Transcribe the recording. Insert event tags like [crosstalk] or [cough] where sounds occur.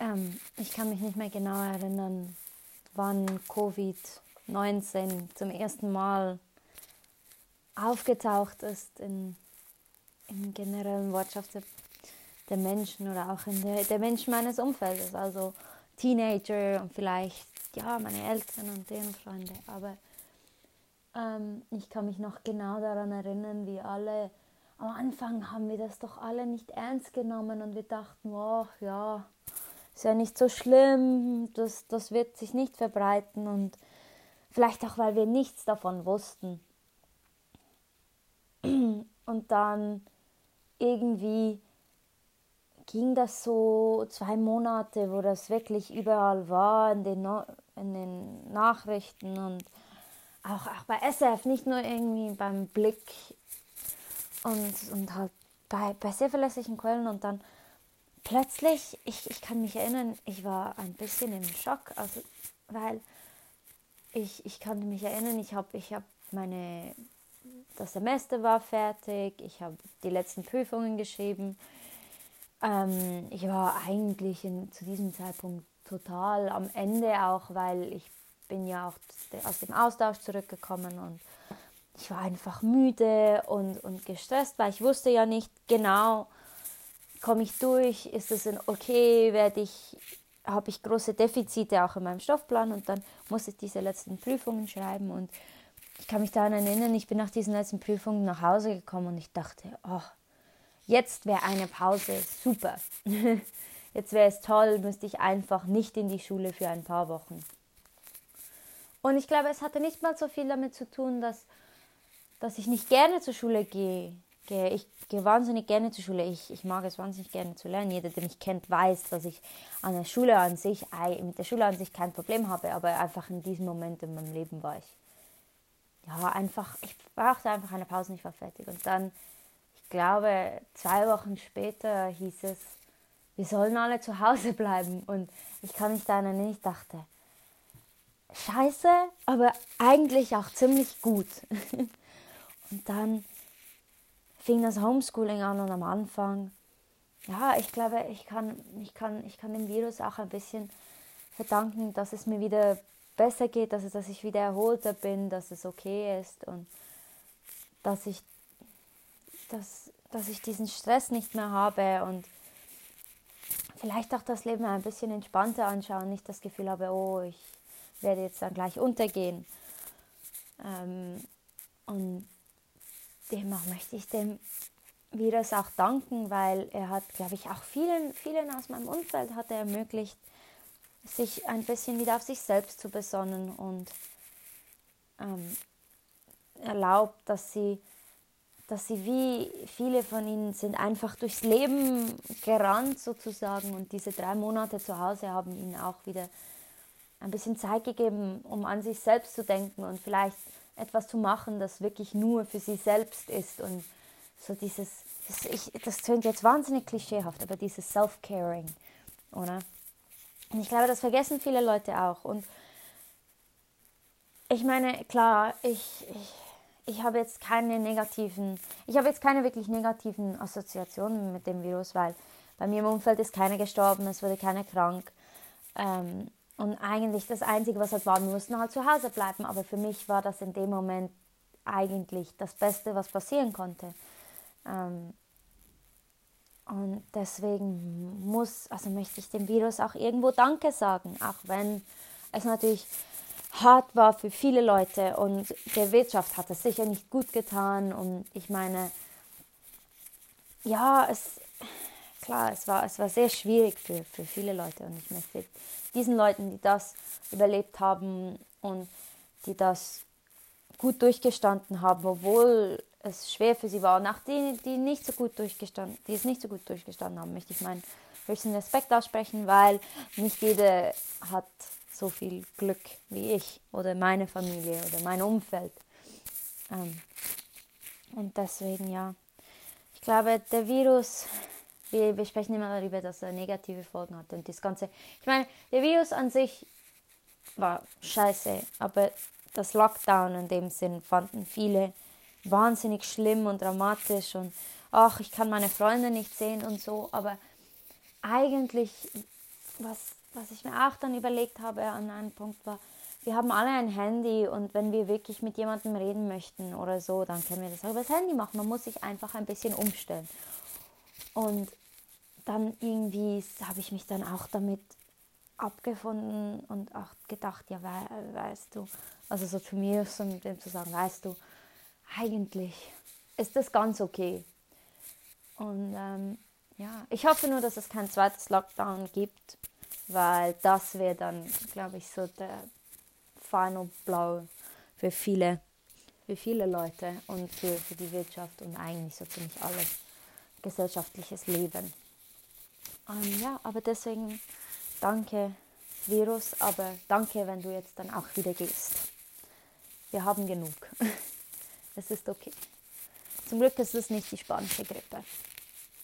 ähm, ich kann mich nicht mehr genau erinnern, wann Covid-19 zum ersten Mal aufgetaucht ist in, im generellen Wortschaft der, Menschen oder auch in der, der Menschen meines Umfeldes, also Teenager und vielleicht ja meine Eltern und deren Freunde. Aber ähm, ich kann mich noch genau daran erinnern, wie alle am Anfang haben wir das doch alle nicht ernst genommen und wir dachten, oh ja, ist ja nicht so schlimm, das, das wird sich nicht verbreiten und vielleicht auch, weil wir nichts davon wussten. [clears throat] Und dann irgendwie ging das so zwei Monate, wo das wirklich überall war, in den, no in den Nachrichten und auch, auch bei SF, nicht nur irgendwie beim Blick und, und halt bei, bei sehr verlässlichen Quellen und dann plötzlich, ich, ich kann mich erinnern, ich war ein bisschen im Schock, also, weil ich, ich kann mich erinnern, ich habe ich hab meine, das Semester war fertig, ich habe die letzten Prüfungen geschrieben. Ähm, ich war eigentlich in, zu diesem Zeitpunkt total am Ende auch, weil ich bin ja auch aus dem Austausch zurückgekommen und ich war einfach müde und, und gestresst, weil ich wusste ja nicht genau, komme ich durch, ist es okay, werde ich, habe ich große Defizite auch in meinem Stoffplan und dann muss ich diese letzten Prüfungen schreiben und ich kann mich daran erinnern, ich bin nach diesen letzten Prüfungen nach Hause gekommen und ich dachte, oh, jetzt wäre eine Pause super. [laughs] jetzt wäre es toll, müsste ich einfach nicht in die Schule für ein paar Wochen. Und ich glaube, es hatte nicht mal so viel damit zu tun, dass dass ich nicht gerne zur Schule gehe. Ich gehe wahnsinnig gerne zur Schule. Ich, ich mag es wahnsinnig gerne zu lernen. Jeder, der mich kennt, weiß, dass ich an der Schule an sich, mit der Schule an sich kein Problem habe, aber einfach in diesem Moment in meinem Leben war ich, ja, einfach, ich brauchte einfach eine Pause, ich war fertig. Und dann, ich glaube, zwei Wochen später hieß es, wir sollen alle zu Hause bleiben. Und ich kann mich da erinnern, ich dachte, scheiße, aber eigentlich auch ziemlich gut. [laughs] Und dann fing das Homeschooling an und am Anfang, ja, ich glaube, ich kann, ich kann, ich kann dem Virus auch ein bisschen verdanken, dass es mir wieder besser geht, dass, dass ich wieder erholter bin, dass es okay ist und dass ich, dass, dass ich diesen Stress nicht mehr habe und vielleicht auch das Leben ein bisschen entspannter anschauen, nicht das Gefühl habe, oh, ich werde jetzt dann gleich untergehen. Ähm, und demnach möchte ich dem Virus auch danken, weil er hat, glaube ich, auch vielen, vielen aus meinem Umfeld hat er ermöglicht, sich ein bisschen wieder auf sich selbst zu besonnen und ähm, erlaubt, dass sie, dass sie wie viele von ihnen sind einfach durchs Leben gerannt sozusagen und diese drei Monate zu Hause haben ihnen auch wieder ein bisschen Zeit gegeben, um an sich selbst zu denken und vielleicht etwas zu machen, das wirklich nur für sie selbst ist und so dieses, das, ich, das tönt jetzt wahnsinnig klischeehaft, aber dieses Self-Caring, oder? Und ich glaube, das vergessen viele Leute auch. Und ich meine, klar, ich, ich, ich habe jetzt keine negativen, ich habe jetzt keine wirklich negativen Assoziationen mit dem Virus, weil bei mir im Umfeld ist keiner gestorben, es wurde keiner krank. Ähm, und eigentlich das Einzige, was halt war, wir mussten halt zu Hause bleiben. Aber für mich war das in dem Moment eigentlich das Beste, was passieren konnte. Ähm, und deswegen muss, also möchte ich dem Virus auch irgendwo Danke sagen, auch wenn es natürlich hart war für viele Leute und der Wirtschaft hat es sicher nicht gut getan. Und ich meine, ja, es, klar, es war, es war sehr schwierig für, für viele Leute und ich möchte diesen Leuten, die das überlebt haben und die das gut durchgestanden haben, obwohl es schwer für sie war. Auch die, die nicht so gut durchgestanden, die es nicht so gut durchgestanden haben, möchte ich meinen höchsten Respekt aussprechen, weil nicht jeder hat so viel Glück wie ich oder meine Familie oder mein Umfeld. Ähm, und deswegen ja, ich glaube, der Virus wir, wir sprechen immer darüber, dass er negative Folgen hat. Und das Ganze, ich meine, der Virus an sich war scheiße, aber das Lockdown in dem Sinn fanden viele wahnsinnig schlimm und dramatisch und ach, ich kann meine Freunde nicht sehen und so, aber eigentlich was, was ich mir auch dann überlegt habe an einem Punkt war, wir haben alle ein Handy und wenn wir wirklich mit jemandem reden möchten oder so, dann können wir das auch über das Handy machen. Man muss sich einfach ein bisschen umstellen. Und dann irgendwie habe ich mich dann auch damit abgefunden und auch gedacht, ja, we weißt du, also so zu mir, so mit dem zu sagen, weißt du, eigentlich ist das ganz okay. Und ähm, ja, ich hoffe nur, dass es kein zweites Lockdown gibt, weil das wäre dann, glaube ich, so der Final Blow für viele, für viele Leute und für, für die Wirtschaft und eigentlich so ziemlich alles gesellschaftliches Leben. Ähm, ja, aber deswegen danke Virus, aber danke, wenn du jetzt dann auch wieder gehst. Wir haben genug. [laughs] es ist okay. Zum Glück ist es nicht die spanische Grippe.